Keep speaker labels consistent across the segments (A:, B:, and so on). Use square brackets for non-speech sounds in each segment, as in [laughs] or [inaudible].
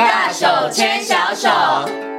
A: 大手牵小手。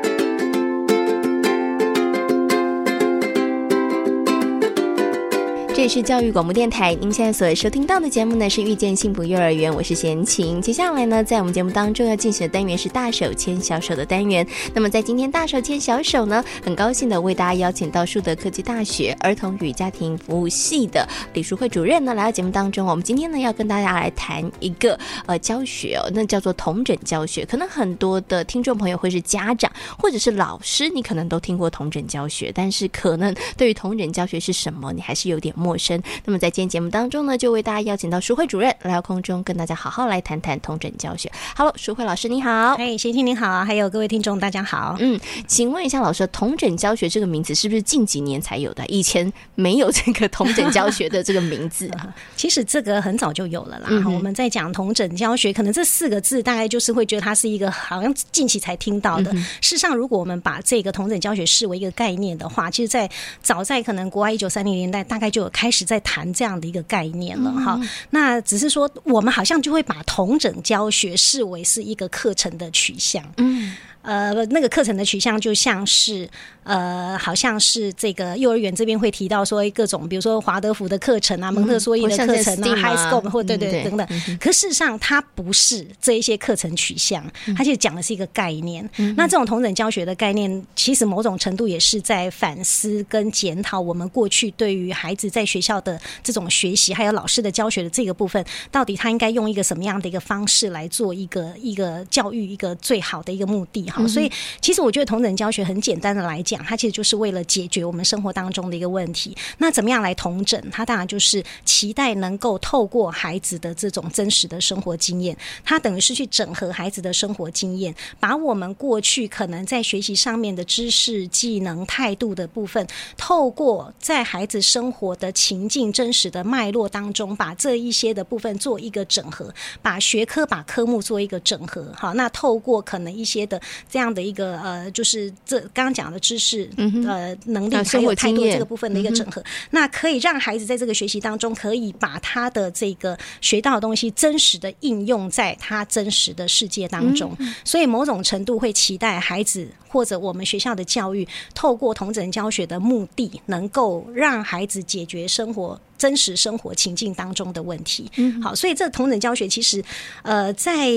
B: 这里是教育广播电台，您现在所收听到的节目呢是遇见幸福幼儿园，我是贤琴。接下来呢，在我们节目当中要进行的单元是大手牵小手的单元。那么在今天大手牵小手呢，很高兴的为大家邀请到树德科技大学儿童与家庭服务系的李淑慧主任呢来到节目当中。我们今天呢要跟大家来谈一个呃教学哦，那叫做同整教学。可能很多的听众朋友会是家长或者是老师，你可能都听过同整教学，但是可能对于同整教学是什么，你还是有点陌生。那么在今天节目当中呢，就为大家邀请到淑慧主任来到空中，跟大家好好来谈谈同整教学。Hello，淑慧老师你好。
C: 哎，贤听你好，还有各位听众大家好。
B: 嗯，请问一下老师，同整教学这个名字是不是近几年才有的？以前没有这个同整教学的这个名字啊？[laughs]
C: 其实这个很早就有了啦。嗯、我们在讲同整教学，可能这四个字大概就是会觉得它是一个好像近期才听到的。嗯、事实上，如果我们把这个同整教学视为一个概念的话，其实，在早在可能国外一九三零年代，大概就有开始。在谈这样的一个概念了哈，嗯、那只是说我们好像就会把同整教学视为是一个课程的取向，嗯，呃，那个课程的取向就像是。呃，好像是这个幼儿园这边会提到说各种，比如说华德福的课程啊，蒙特梭利的课程啊，High School 或对对等等。可事实上，它不是这一些课程取向，它其实讲的是一个概念。那这种同等教学的概念，其实某种程度也是在反思跟检讨我们过去对于孩子在学校的这种学习，还有老师的教学的这个部分，到底他应该用一个什么样的一个方式来做一个一个教育一个最好的一个目的哈。所以，其实我觉得同等教学很简单的来讲。它其实就是为了解决我们生活当中的一个问题。那怎么样来同整？它当然就是期待能够透过孩子的这种真实的生活经验，它等于是去整合孩子的生活经验，把我们过去可能在学习上面的知识、技能、态度的部分，透过在孩子生活的情境、真实的脉络当中，把这一些的部分做一个整合，把学科、把科目做一个整合。好，那透过可能一些的这样的一个呃，就是这刚刚讲的知识。嗯呃，能力还有态度这个部分的一个整合，那可以让孩子在这个学习当中，可以把他的这个学到的东西真实的应用在他真实的世界当中，所以某种程度会期待孩子或者我们学校的教育，透过同整教学的目的，能够让孩子解决生活。真实生活情境当中的问题，嗯，好，所以这同等教学其实，呃，在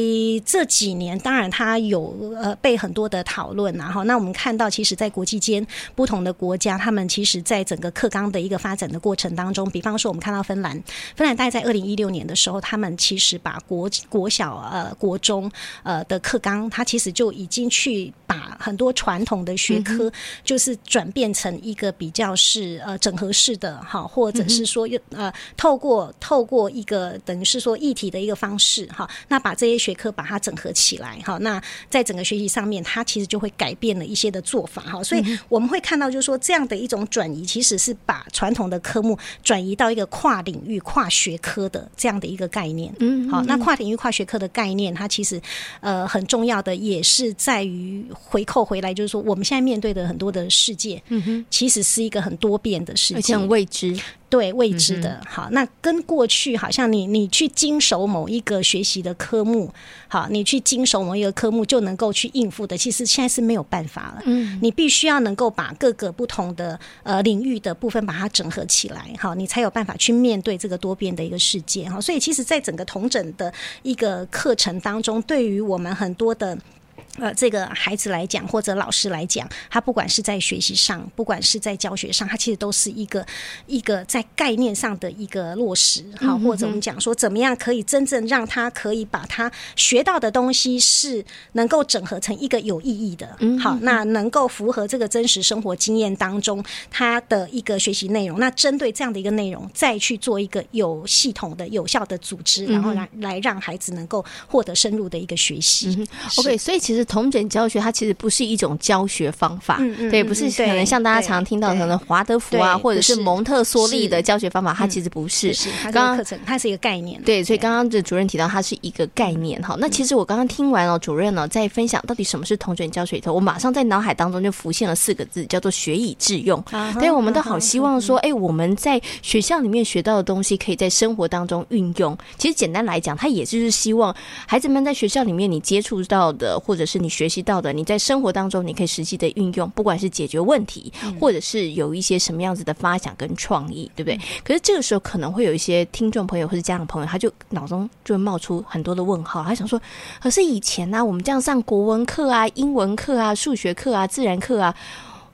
C: 这几年，当然它有呃被很多的讨论，然后那我们看到，其实，在国际间不同的国家，他们其实在整个课纲的一个发展的过程当中，比方说，我们看到芬兰，芬兰大概在二零一六年的时候，他们其实把国国小呃国中呃的课纲，它其实就已经去把很多传统的学科，就是转变成一个比较是呃整合式的哈，或者是说。呃，透过透过一个等于是说议题的一个方式哈，那把这些学科把它整合起来哈，那在整个学习上面，它其实就会改变了一些的做法哈，所以我们会看到就是说这样的一种转移，其实是把传统的科目转移到一个跨领域、跨学科的这样的一个概念。嗯，好，那跨领域、跨学科的概念，它其实呃很重要的也是在于回扣回来，就是说我们现在面对的很多的世界，嗯哼，其实是一个很多变的世界，而且
B: 很未知。
C: 对未知的，好，那跟过去好像你你去经手某一个学习的科目，好，你去经手某一个科目就能够去应付的，其实现在是没有办法了。嗯，你必须要能够把各个不同的呃领域的部分把它整合起来，好，你才有办法去面对这个多变的一个世界。哈，所以其实，在整个同整的一个课程当中，对于我们很多的。呃，这个孩子来讲，或者老师来讲，他不管是在学习上，不管是在教学上，他其实都是一个一个在概念上的一个落实，好，或者我们讲说，怎么样可以真正让他可以把他学到的东西是能够整合成一个有意义的，好，那能够符合这个真实生活经验当中他的一个学习内容。那针对这样的一个内容，再去做一个有系统的、有效的组织，然后来来让孩子能够获得深入的一个学习。
B: OK，所以其实。就是统整教学，它其实不是一种教学方法，对，不是可能像大家常听到的可能华德福啊，或者是蒙特梭利的教学方法，它其实不是。
C: 刚刚课程它是一个概念，
B: 对，所以刚刚的主任提到它是一个概念。哈，那其实我刚刚听完了主任呢在分享到底什么是同整教学里头，我马上在脑海当中就浮现了四个字，叫做学以致用。对，我们都好希望说，哎，我们在学校里面学到的东西，可以在生活当中运用。其实简单来讲，它也就是希望孩子们在学校里面你接触到的，或者是你学习到的，你在生活当中你可以实际的运用，不管是解决问题，或者是有一些什么样子的发想跟创意，对不对？可是这个时候可能会有一些听众朋友或者家长朋友，他就脑中就会冒出很多的问号，他想说，可是以前呢、啊，我们这样上国文课啊、英文课啊、数学课啊、自然课啊。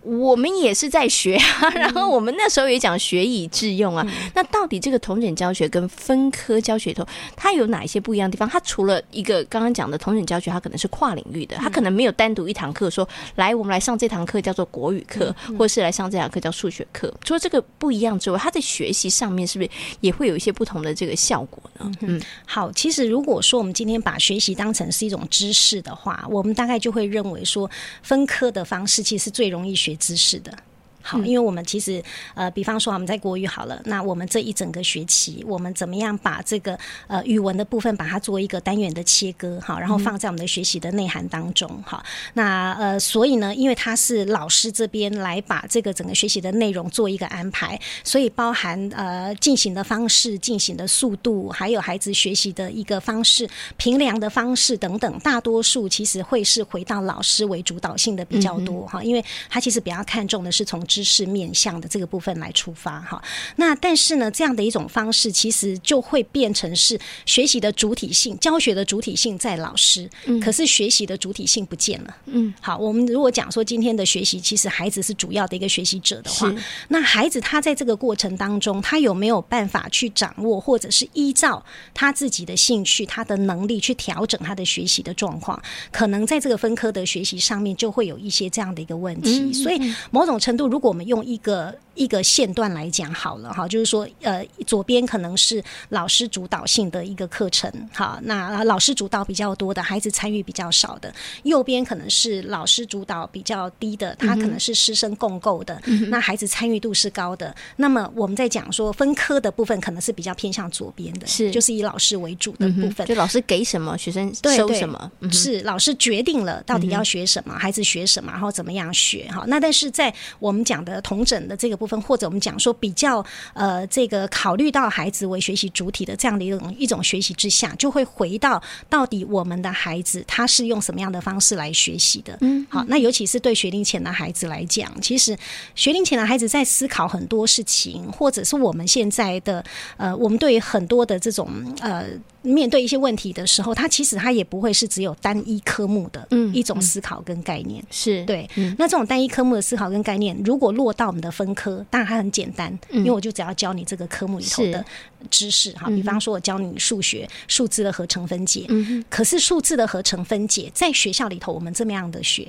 B: 我们也是在学啊，然后我们那时候也讲学以致用啊。嗯、那到底这个同整教学跟分科教学里头，它有哪一些不一样的地方？它除了一个刚刚讲的同整教学，它可能是跨领域的，它可能没有单独一堂课说来，我们来上这堂课叫做国语课，或者是来上这堂课叫数学课。除了这个不一样之外，它在学习上面是不是也会有一些不同的这个效果呢？
C: 嗯，好，其实如果说我们今天把学习当成是一种知识的话，我们大概就会认为说分科的方式其实最容易学知识的。好，因为我们其实呃，比方说我们在国语好了，那我们这一整个学期，我们怎么样把这个呃语文的部分把它做一个单元的切割，好，然后放在我们的学习的内涵当中，好，那呃，所以呢，因为他是老师这边来把这个整个学习的内容做一个安排，所以包含呃进行的方式、进行的速度，还有孩子学习的一个方式、评量的方式等等，大多数其实会是回到老师为主导性的比较多哈，因为他其实比较看重的是从知识面向的这个部分来出发哈，那但是呢，这样的一种方式其实就会变成是学习的主体性、教学的主体性在老师，嗯，可是学习的主体性不见了，嗯，好，我们如果讲说今天的学习，其实孩子是主要的一个学习者的话，那孩子他在这个过程当中，他有没有办法去掌握，或者是依照他自己的兴趣、他的能力去调整他的学习的状况？可能在这个分科的学习上面，就会有一些这样的一个问题，所以某种程度，如果我们用一个一个线段来讲好了哈，就是说，呃，左边可能是老师主导性的一个课程，好，那老师主导比较多的，孩子参与比较少的；右边可能是老师主导比较低的，他可能是师生共构的，嗯、那孩子参与度是高的。那么我们在讲说分科的部分，可能是比较偏向左边的，是就是以老师为主的部分，
B: 就老师给什么，学生收什么，
C: 对对是老师决定了到底要学什么，孩子学什么，然后怎么样学。哈，那但是在我们讲的同整的这个部分，或者我们讲说比较呃，这个考虑到孩子为学习主体的这样的一种一种学习之下，就会回到到底我们的孩子他是用什么样的方式来学习的？嗯，好，那尤其是对学龄前的孩子来讲，其实学龄前的孩子在思考很多事情，或者是我们现在的呃，我们对于很多的这种呃。面对一些问题的时候，他其实他也不会是只有单一科目的一种思考跟概念，嗯嗯、是对。嗯、那这种单一科目的思考跟概念，如果落到我们的分科，当然它很简单，嗯、因为我就只要教你这个科目里头的知识哈。比方说，我教你数学数字的合成分解，嗯、可是数字的合成分解在学校里头我们这么样的学，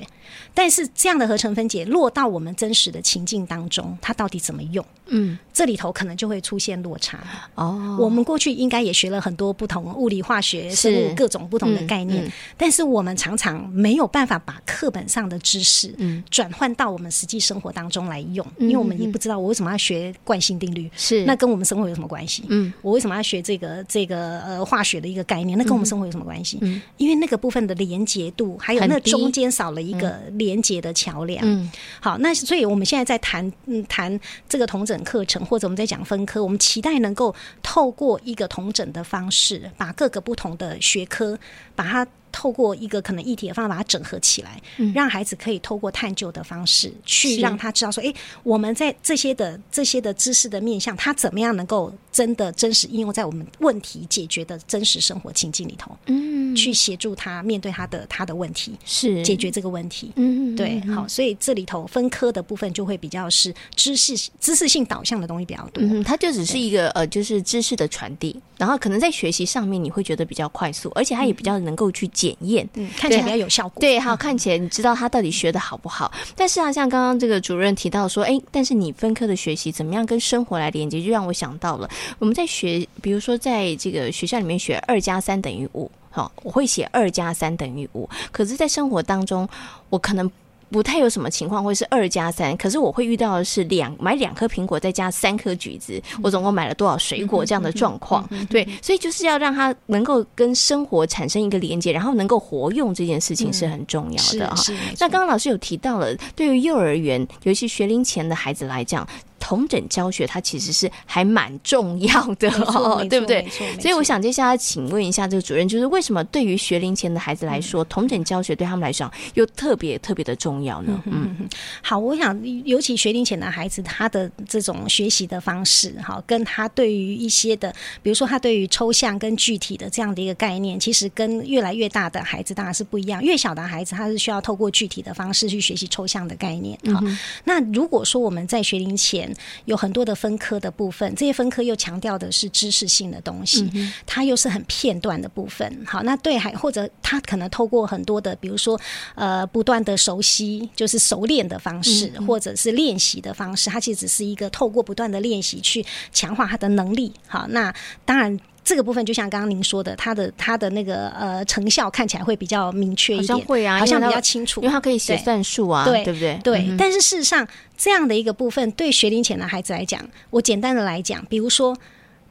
C: 但是这样的合成分解落到我们真实的情境当中，它到底怎么用？嗯，这里头可能就会出现落差。哦，我们过去应该也学了很多不同。物理、化学、生物各种不同的概念，嗯嗯、但是我们常常没有办法把课本上的知识转换到我们实际生活当中来用，嗯、因为我们也不知道我为什么要学惯性定律，是那跟我们生活有什么关系？嗯，我为什么要学这个这个呃化学的一个概念？那跟我们生活有什么关系？嗯，因为那个部分的连结度，还有那中间少了一个连接的桥梁。嗯，好，那所以我们现在在谈嗯谈这个同整课程，或者我们在讲分科，我们期待能够透过一个同整的方式。把各个不同的学科，把它。透过一个可能议题的方法把它整合起来，嗯、让孩子可以透过探究的方式去让他知道说，哎，我们在这些的这些的知识的面向，他怎么样能够真的真实应用在我们问题解决的真实生活情境里头，嗯，去协助他面对他的他的问题，是。解决这个问题，嗯，对，好，所以这里头分科的部分就会比较是知识知识性导向的东西比较多，
B: 嗯，它就只是一个呃，就是知识的传递，然后可能在学习上面你会觉得比较快速，而且它也比较能够去。检验，
C: 嗯，看起来比较有效果。
B: 对，好，看起来你知道他到底学的好不好。但是啊，像刚刚这个主任提到说，哎，但是你分科的学习怎么样跟生活来连接，就让我想到了我们在学，比如说在这个学校里面学二加三等于五。好，我会写二加三等于五。可是，在生活当中，我可能。不太有什么情况会是二加三，可是我会遇到的是两买两颗苹果再加三颗橘子，我总共买了多少水果这样的状况。对，所以就是要让他能够跟生活产生一个连接，然后能够活用这件事情是很重要的哈。那刚刚老师有提到了，对于幼儿园尤其学龄前的孩子来讲。统整教学，它其实是还蛮重要的哦，对不对？所以我想接下来请问一下这个主任，就是为什么对于学龄前的孩子来说，统整教学对他们来说又特别特别的重要呢？嗯，
C: 好，我想尤其学龄前的孩子，他的这种学习的方式，哈，跟他对于一些的，比如说他对于抽象跟具体的这样的一个概念，其实跟越来越大的孩子当然是不一样。越小的孩子，他是需要透过具体的方式去学习抽象的概念。好，那如果说我们在学龄前，有很多的分科的部分，这些分科又强调的是知识性的东西，嗯、它又是很片段的部分。好，那对还或者他可能透过很多的，比如说呃，不断的熟悉，就是熟练的方式，嗯、或者是练习的方式，它其实只是一个透过不断的练习去强化他的能力。好，那当然。这个部分就像刚刚您说的，它的它的那个呃成效看起来会比较明确一点，
B: 会啊，
C: 好像比较清楚，
B: 因为它可以写算数啊，对，对不对？
C: 对。嗯、但是事实上，这样的一个部分对学龄前的孩子来讲，我简单的来讲，比如说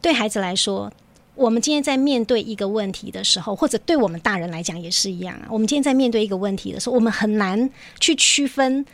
C: 对孩子来说，我们今天在面对一个问题的时候，或者对我们大人来讲也是一样啊。我们今天在面对一个问题的时候，我们很难去区分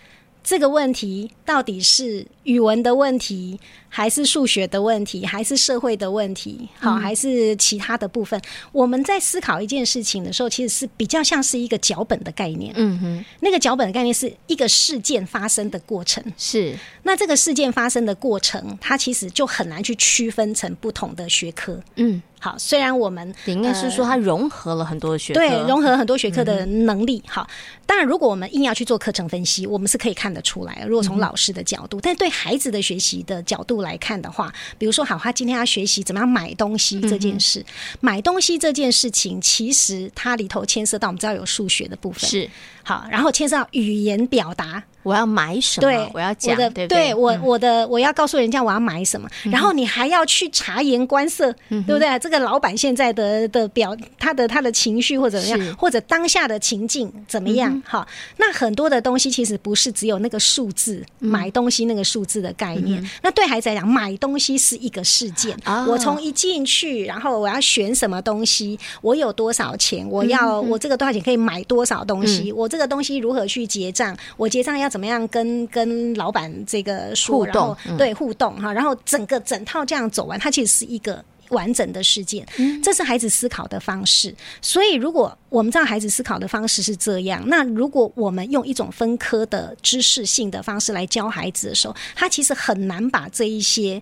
C: 这个问题到底是语文的问题。还是数学的问题，还是社会的问题，好，还是其他的部分？嗯、我们在思考一件事情的时候，其实是比较像是一个脚本的概念。嗯哼，那个脚本的概念是一个事件发生的过程。是，那这个事件发生的过程，它其实就很难去区分成不同的学科。嗯，好，虽然我们
B: 应该是说它融合了很多学科，
C: 对，融合了很多学科的能力。好，当然，如果我们硬要去做课程分析，我们是可以看得出来。如果从老师的角度，嗯、但对孩子的学习的角度来，看的话，比如说，好，他今天要学习怎么样买东西这件事，嗯、买东西这件事情，其实它里头牵涉到我们知道有数学的部分，是。好，然后牵涉到语言表达。
B: 我要买什么？对，我要讲的，对，我，嗯、我的我要告诉人家我要买什么，嗯、然后你还要去察言观色，嗯、对不对？这个老板现在的的表，他的他的情绪或者怎么样，或者当下的情境怎么样？哈、嗯，那很多的东西其实不是只有那个数字，嗯、买东西那个数字的概念。嗯、那对孩子来讲，买东西是一个事件。哦、我从一进去，然后我要选什么东西，我有多少钱，我要、嗯、我这个多少钱可以买多少东西，嗯、我这个东西如何去结账，我结账要怎么样跟跟老板这个说，互动，嗯、对互动哈，然后整个整套这样走完，它其实是一个完整的事件。嗯、这是孩子思考的方式。所以，如果我们知道孩子思考的方式是这样，那如果我们用一种分科的知识性的方式来教孩子的时候，他其实很难把这一些。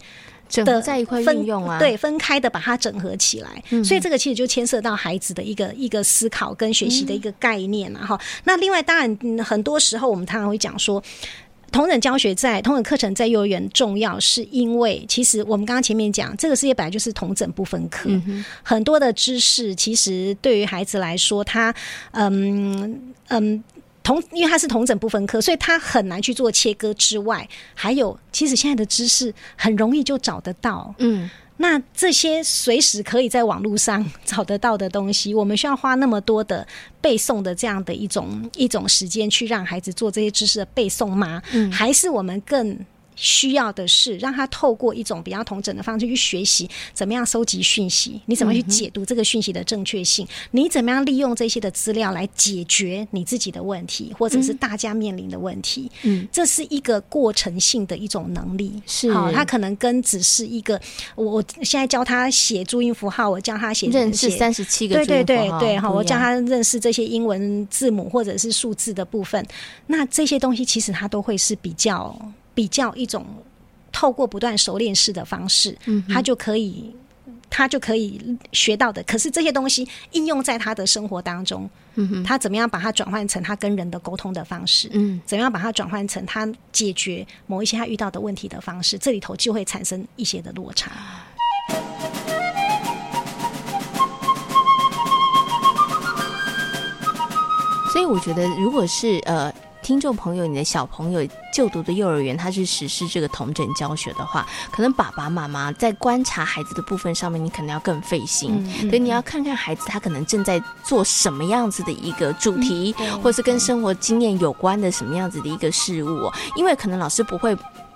B: 整合在一块运用啊，
C: 对，分开的把它整合起来，嗯、所以这个其实就牵涉到孩子的一个一个思考跟学习的一个概念啊哈。嗯、那另外，当然很多时候我们常常会讲说，同等教学在同等课程在幼儿园重要，是因为其实我们刚刚前面讲，这个世界本来就是同整不分科，嗯、很多的知识其实对于孩子来说，他嗯嗯。同，因为它是同整不分科，所以它很难去做切割。之外，还有，其实现在的知识很容易就找得到。嗯，那这些随时可以在网络上 [laughs] 找得到的东西，我们需要花那么多的背诵的这样的一种一种时间去让孩子做这些知识的背诵吗？嗯，还是我们更？需要的是让他透过一种比较统整的方式去学习，怎么样收集讯息，你怎么去解读这个讯息的正确性，嗯、你怎么样利用这些的资料来解决你自己的问题，或者是大家面临的问题。嗯，这是一个过程性的一种能力。是，好，他可能跟只是一个，我现在教他写注音符号，我教他写
B: 认识三十七个
C: 对对对对，好，我教他认识这些英文字母或者是数字的部分，那这些东西其实他都会是比较。比较一种透过不断熟练式的方式，嗯，他就可以，他就可以学到的。可是这些东西应用在他的生活当中，嗯，他怎么样把它转换成他跟人的沟通的方式？嗯，怎么样把它转换成他解决某一些他遇到的问题的方式？这里头就会产生一些的落差。
B: 所以我觉得，如果是呃。听众朋友，你的小朋友就读的幼儿园，他是实施这个同整教学的话，可能爸爸妈妈在观察孩子的部分上面，你可能要更费心。所以、你要看看孩子他可能正在做什么样子的一个主题，嗯、或是跟生活经验有关的什么样子的一个事物，因为可能老师不会。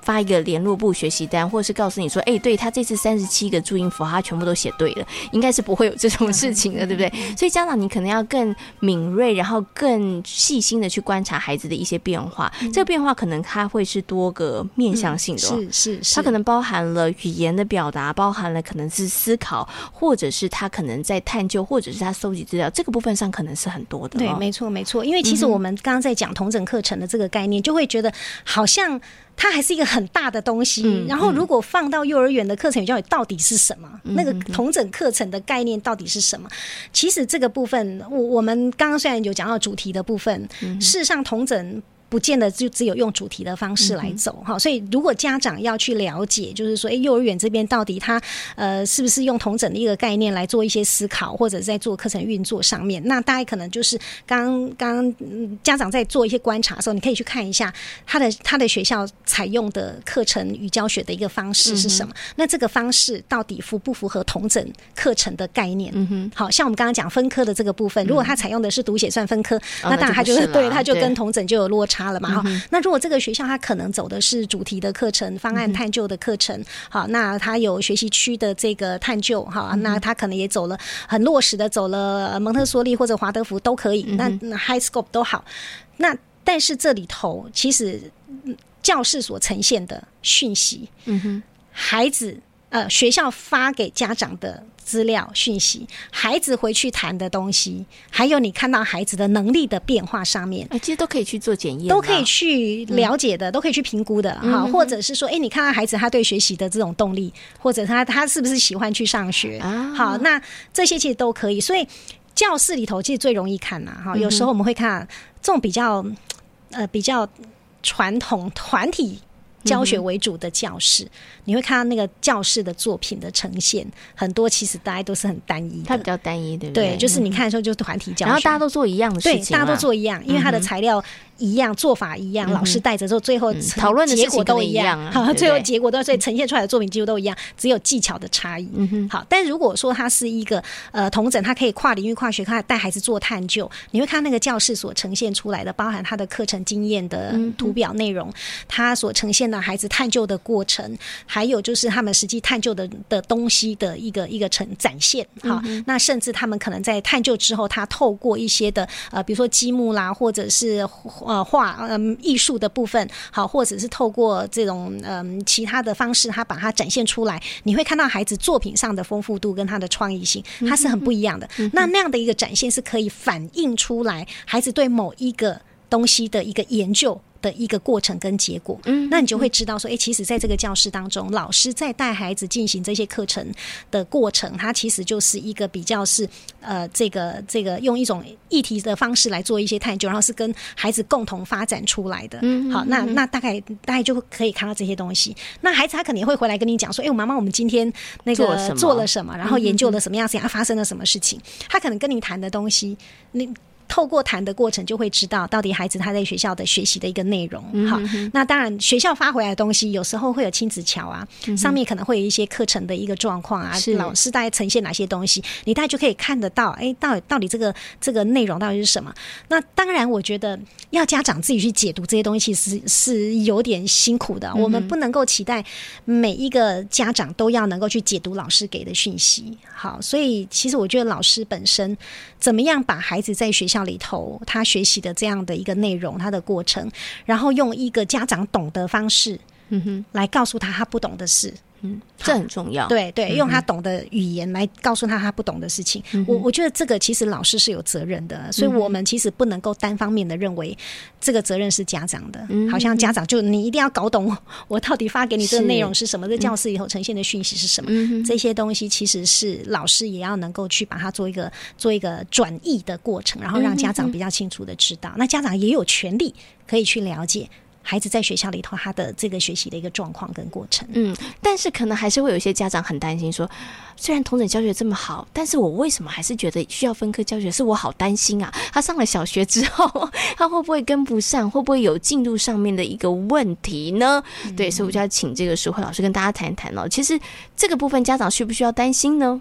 B: 发一个联络簿学习单，或者是告诉你说，哎、欸，对他这次三十七个注音符号，他全部都写对了，应该是不会有这种事情的，对不对？所以家长你可能要更敏锐，然后更细心的去观察孩子的一些变化。嗯、这个变化可能他会是多个面向性的，
C: 是是是，
B: 他可能包含了语言的表达，包含了可能是思考，或者是他可能在探究，或者是他搜集资料，这个部分上可能是很多的、哦。
C: 对，没错没错，因为其实我们刚刚在讲同整课程的这个概念，就会觉得好像。它还是一个很大的东西，嗯、然后如果放到幼儿园的课程教育到底是什么？嗯、那个同整课程的概念到底是什么？嗯、其实这个部分，我我们刚刚虽然有讲到主题的部分，嗯、事实上同整。不见得就只有用主题的方式来走哈，所以如果家长要去了解，就是说，哎，幼儿园这边到底他呃是不是用统整的一个概念来做一些思考，或者在做课程运作上面，那大概可能就是刚刚家长在做一些观察的时候，你可以去看一下他的他的学校采用的课程与教学的一个方式是什么，那这个方式到底符不符合统整课程的概念？嗯哼，好像我们刚刚讲分科的这个部分，如果他采用的是读写算分科，那当然他就是对，他就跟统整就有落差。差了嘛哈，嗯、那如果这个学校他可能走的是主题的课程、方案探究的课程，好，那他有学习区的这个探究哈，嗯、那他可能也走了很落实的，走了蒙特梭利或者华德福都可以，嗯、那 high scope 都好。那但是这里头其实教室所呈现的讯息，嗯哼，孩子呃学校发给家长的。资料讯息，孩子回去谈的东西，还有你看到孩子的能力的变化上面，
B: 其实都可以去做检验，
C: 都可以去了解的，嗯、都可以去评估的哈。嗯、或者是说，哎，你看到孩子他对学习的这种动力，或者他他是不是喜欢去上学？啊、好，那这些其实都可以。所以教室里头其实最容易看呐，哈。有时候我们会看这种比较呃比较传统团体。教学为主的教室，嗯、你会看到那个教室的作品的呈现，很多其实大家都是很单一的，
B: 它比较单一，对不对？
C: 对，就是你看的时候就是团体教学，
B: 然后大家都做一样的事情，
C: 对，大家都做一样，因为它的材料。一样做法一样，老师带着之后，最后讨论的结果都一样。好，最后结果都所以呈现出来的作品几乎都一样，只有技巧的差异。嗯哼。好，但如果说它是一个呃同整，它可以跨领域、跨学科带孩子做探究，你会看那个教室所呈现出来的，包含他的课程经验的图表内容，他所呈现的孩子探究的过程，还有就是他们实际探究的的东西的一个一个呈展现。好，那甚至他们可能在探究之后，他透过一些的呃，比如说积木啦，或者是。呃，画嗯艺术的部分好，或者是透过这种嗯其他的方式，他把它展现出来，你会看到孩子作品上的丰富度跟他的创意性，它是很不一样的。嗯、那那样的一个展现是可以反映出来孩子对某一个东西的一个研究。的一个过程跟结果，嗯，那你就会知道说，哎，其实在这个教室当中，老师在带孩子进行这些课程的过程，它其实就是一个比较是呃，这个这个用一种议题的方式来做一些探究，然后是跟孩子共同发展出来的。嗯，好，那那大概大概就可以看到这些东西。那孩子他肯定会回来跟你讲说，哎，我妈妈，我们今天那个做了什么，然后研究了什么样事情，啊，发生了什么事情？他可能跟你谈的东西，你。透过谈的过程，就会知道到底孩子他在学校的学习的一个内容。好，那当然学校发回来的东西，有时候会有亲子桥啊，上面可能会有一些课程的一个状况啊，老师大概呈现哪些东西，你大概就可以看得到。哎，到底到底这个这个内容到底是什么？那当然，我觉得要家长自己去解读这些东西是是有点辛苦的。我们不能够期待每一个家长都要能够去解读老师给的讯息。好，所以其实我觉得老师本身怎么样把孩子在学校里头他学习的这样的一个内容，他的过程，然后用一个家长懂的方式，嗯哼，来告诉他他不懂的事。
B: 嗯，这很重要。
C: 对对，用他懂的语言来告诉他他不懂的事情。嗯、我我觉得这个其实老师是有责任的，嗯、所以我们其实不能够单方面的认为这个责任是家长的。嗯、好像家长就你一定要搞懂 [laughs] 我到底发给你这个内容是什么，是这教室以后呈现的讯息是什么。嗯、这些东西其实是老师也要能够去把它做一个做一个转译的过程，然后让家长比较清楚的知道。嗯、那家长也有权利可以去了解。孩子在学校里头他的这个学习的一个状况跟过程。
B: 嗯，但是可能还是会有一些家长很担心说，虽然同等教学这么好，但是我为什么还是觉得需要分科教学？是我好担心啊！他上了小学之后，[laughs] 他会不会跟不上？会不会有进度上面的一个问题呢？嗯、对，所以我就要请这个淑慧老师跟大家谈一谈哦。其实这个部分家长需不需要担心呢？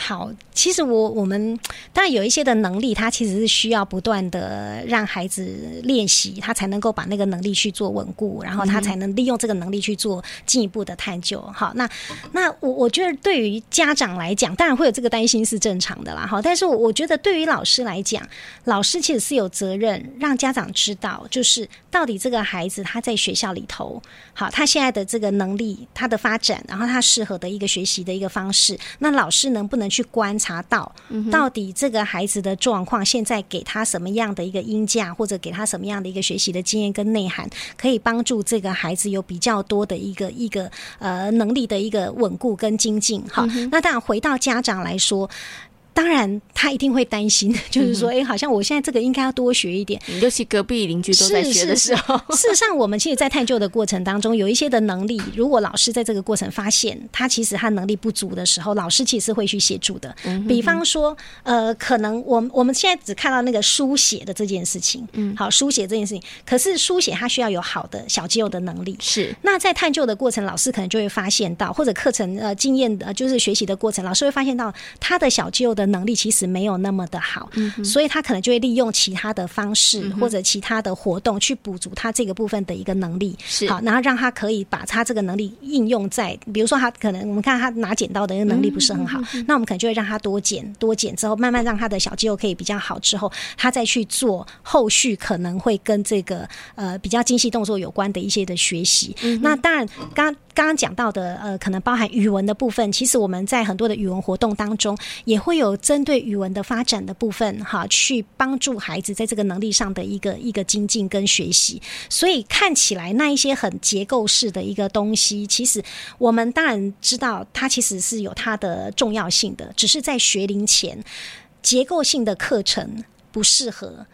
C: 好，其实我我们当然有一些的能力，他其实是需要不断的让孩子练习，他才能够把那个能力去做稳固，然后他才能利用这个能力去做进一步的探究。好，那那我我觉得对于家长来讲，当然会有这个担心是正常的啦。好，但是我觉得对于老师来讲，老师其实是有责任让家长知道，就是到底这个孩子他在学校里头，好，他现在的这个能力，他的发展，然后他适合的一个学习的一个方式，那老师能不能去观察到，到底这个孩子的状况，现在给他什么样的一个音价，或者给他什么样的一个学习的经验跟内涵，可以帮助这个孩子有比较多的一个一个呃能力的一个稳固跟精进。好，那当然回到家长来说。当然，他一定会担心，[laughs] 就是说，哎、欸，好像我现在这个应该要多学一点。
B: 尤其隔壁邻居都在学的时候，[laughs]
C: 事实上，我们其实，在探究的过程当中，有一些的能力，如果老师在这个过程发现他其实他能力不足的时候，老师其实会去协助的。比方说，呃，可能我我们现在只看到那个书写的这件事情，嗯，好，书写这件事情，可是书写它需要有好的小肌肉的能力。是，那在探究的过程，老师可能就会发现到，或者课程呃经验呃就是学习的过程，老师会发现到他的小肌肉的。能力其实没有那么的好，嗯，所以他可能就会利用其他的方式或者其他的活动去补足他这个部分的一个能力，是。好，然后让他可以把他这个能力应用在，比如说他可能我们看他拿剪刀的一个能力不是很好，那我们可能就会让他多剪多剪之后，慢慢让他的小肌肉可以比较好之后，他再去做后续可能会跟这个呃比较精细动作有关的一些的学习。那当然刚。刚刚讲到的，呃，可能包含语文的部分，其实我们在很多的语文活动当中，也会有针对语文的发展的部分，哈，去帮助孩子在这个能力上的一个一个精进跟学习。所以看起来那一些很结构式的一个东西，其实我们当然知道它其实是有它的重要性的，只是在学龄前结构性的课程不适合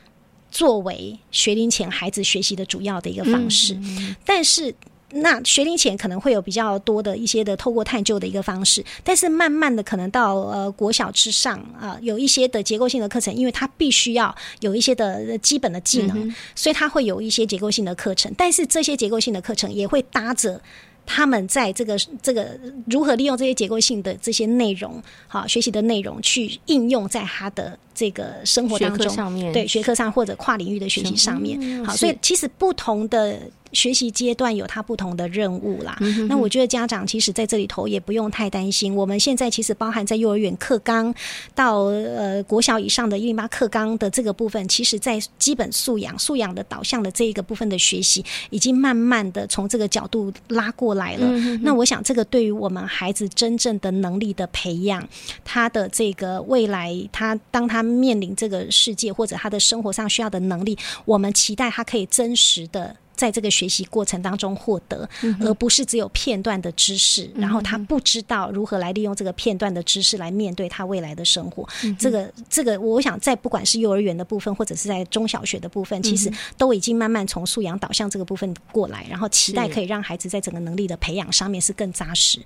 C: 作为学龄前孩子学习的主要的一个方式，但是。那学龄前可能会有比较多的一些的透过探究的一个方式，但是慢慢的可能到呃国小之上啊、呃，有一些的结构性的课程，因为它必须要有一些的基本的技能，嗯、所以它会有一些结构性的课程，但是这些结构性的课程也会搭着他们在这个这个如何利用这些结构性的这些内容，好学习的内容去应用在他的这个生活当中，上面对学科上或者跨领域的学习上面，好，所以其实不同的。学习阶段有他不同的任务啦，嗯哼哼。那我觉得家长其实在这里头也不用太担心。我们现在其实包含在幼儿园课纲到呃国小以上的一零八课纲的这个部分，其实在基本素养、素养的导向的这一个部分的学习，已经慢慢的从这个角度拉过来了。嗯哼哼。那我想，这个对于我们孩子真正的能力的培养，他的这个未来，他当他面临这个世界或者他的生活上需要的能力，我们期待他可以真实的。在这个学习过程当中获得，而不是只有片段的知识，然后他不知道如何来利用这个片段的知识来面对他未来的生活。这个这个，我想在不管是幼儿园的部分，或者是在中小学的部分，其实都已经慢慢从素养导向这个部分过来，然后期待可以让孩子在整个能力的培养上面是更扎实、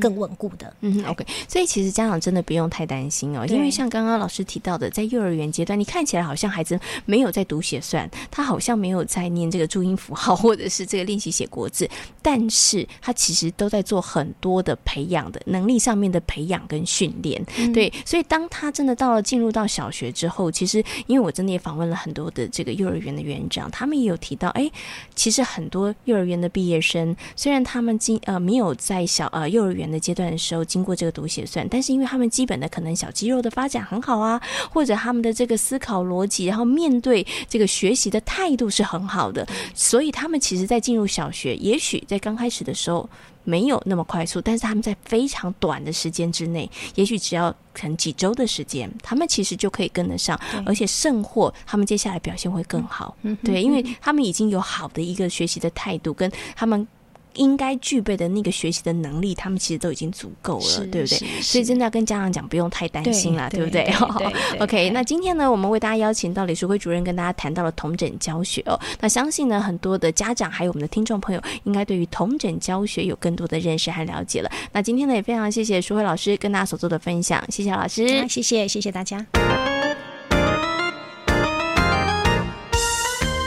C: 更稳固的。
B: 嗯，OK。所以其实家长真的不用太担心哦，因为像刚刚老师提到的，在幼儿园阶段，你看起来好像孩子没有在读写算，他好像没有在念这个注音符。好，或者是这个练习写国字，但是他其实都在做很多的培养的能力上面的培养跟训练，嗯，对，所以当他真的到了进入到小学之后，其实因为我真的也访问了很多的这个幼儿园的园长，他们也有提到，哎，其实很多幼儿园的毕业生，虽然他们经呃没有在小呃幼儿园的阶段的时候经过这个读写算，但是因为他们基本的可能小肌肉的发展很好啊，或者他们的这个思考逻辑，然后面对这个学习的态度是很好的，所以。他们其实，在进入小学，也许在刚开始的时候没有那么快速，但是他们在非常短的时间之内，也许只要可能几周的时间，他们其实就可以跟得上，而且甚或他们接下来表现会更好。对，因为他们已经有好的一个学习的态度，跟他们。应该具备的那个学习的能力，他们其实都已经足够了，对不对？所以真的要跟家长讲，不用太担心了，对，不对？[laughs] OK，那今天呢，我们为大家邀请到李淑慧主任跟大家谈到了同诊教学哦。那相信呢，很多的家长还有我们的听众朋友，应该对于同诊教学有更多的认识和了解了。那今天呢，也非常谢谢淑慧老师跟大家所做的分享，谢谢老师，
C: 谢谢谢谢大家。